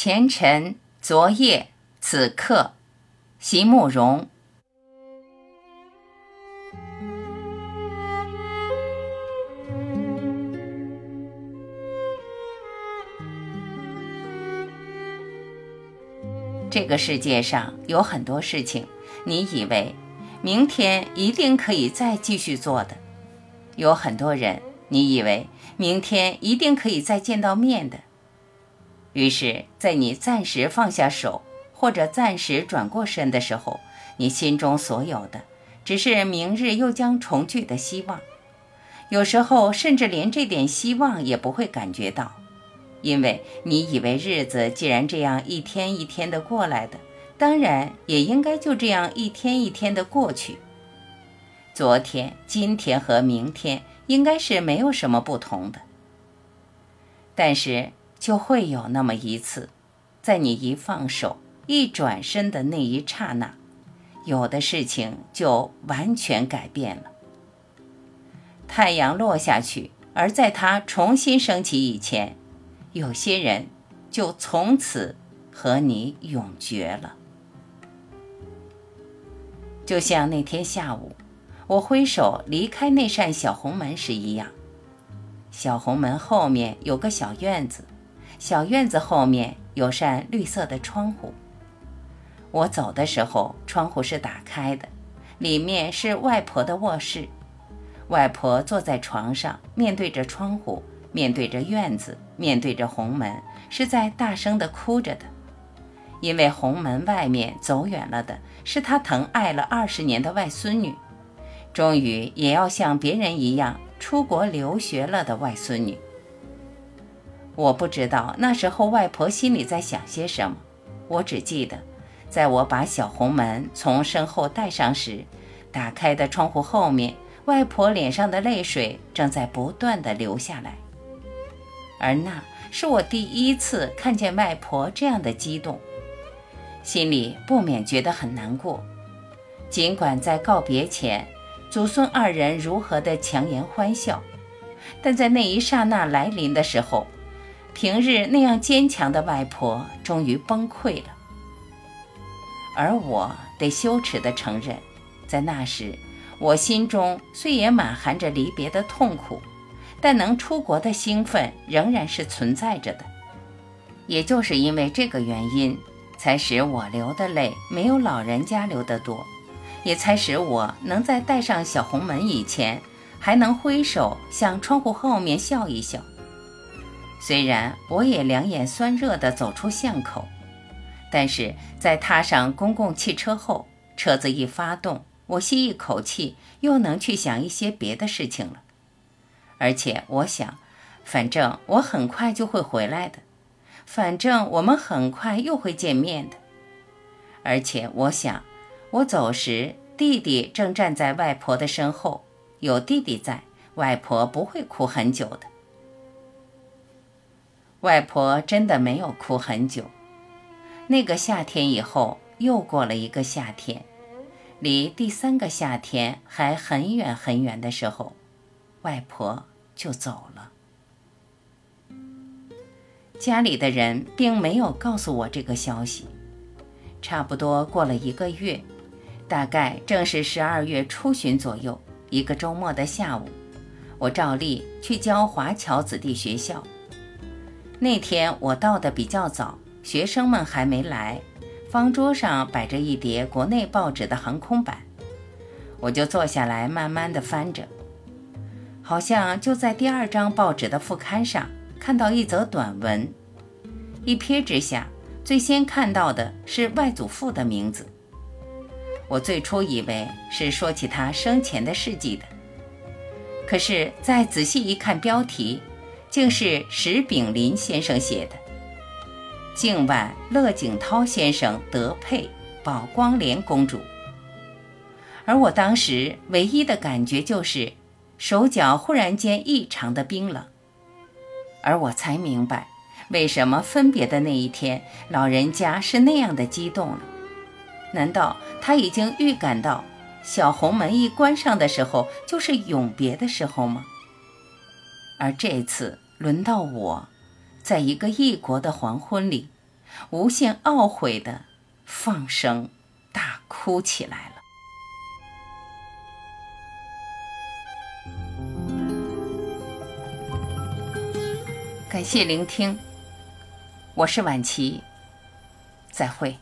前尘、昨夜、此刻，席慕容。这个世界上有很多事情，你以为明天一定可以再继续做的；有很多人，你以为明天一定可以再见到面的。于是，在你暂时放下手，或者暂时转过身的时候，你心中所有的，只是明日又将重聚的希望。有时候，甚至连这点希望也不会感觉到，因为你以为日子既然这样一天一天的过来的，当然也应该就这样一天一天的过去。昨天、今天和明天应该是没有什么不同的，但是。就会有那么一次，在你一放手、一转身的那一刹那，有的事情就完全改变了。太阳落下去，而在它重新升起以前，有些人就从此和你永绝了。就像那天下午，我挥手离开那扇小红门时一样，小红门后面有个小院子。小院子后面有扇绿色的窗户。我走的时候，窗户是打开的，里面是外婆的卧室。外婆坐在床上，面对着窗户，面对着院子，面对着红门，是在大声地哭着的。因为红门外面走远了的是她疼爱了二十年的外孙女，终于也要像别人一样出国留学了的外孙女。我不知道那时候外婆心里在想些什么，我只记得，在我把小红门从身后带上时，打开的窗户后面，外婆脸上的泪水正在不断的流下来，而那是我第一次看见外婆这样的激动，心里不免觉得很难过。尽管在告别前，祖孙二人如何的强颜欢笑，但在那一刹那来临的时候。平日那样坚强的外婆终于崩溃了，而我得羞耻地承认，在那时，我心中虽也满含着离别的痛苦，但能出国的兴奋仍然是存在着的。也就是因为这个原因，才使我流的泪没有老人家流得多，也才使我能在带上小红门以前，还能挥手向窗户后面笑一笑。虽然我也两眼酸热地走出巷口，但是在踏上公共汽车后，车子一发动，我吸一口气，又能去想一些别的事情了。而且我想，反正我很快就会回来的，反正我们很快又会见面的。而且我想，我走时，弟弟正站在外婆的身后，有弟弟在，外婆不会哭很久的。外婆真的没有哭很久。那个夏天以后，又过了一个夏天，离第三个夏天还很远很远的时候，外婆就走了。家里的人并没有告诉我这个消息。差不多过了一个月，大概正是十二月初旬左右，一个周末的下午，我照例去教华侨子弟学校。那天我到的比较早，学生们还没来，方桌上摆着一叠国内报纸的航空版，我就坐下来慢慢的翻着，好像就在第二张报纸的副刊上看到一则短文，一瞥之下，最先看到的是外祖父的名字，我最初以为是说起他生前的事迹的，可是再仔细一看标题。竟是石炳林先生写的。敬晚乐景涛先生得配宝光莲公主，而我当时唯一的感觉就是手脚忽然间异常的冰冷，而我才明白为什么分别的那一天老人家是那样的激动了。难道他已经预感到小红门一关上的时候就是永别的时候吗？而这次轮到我，在一个异国的黄昏里，无限懊悔的放声大哭起来了。感谢聆听，我是晚琪，再会。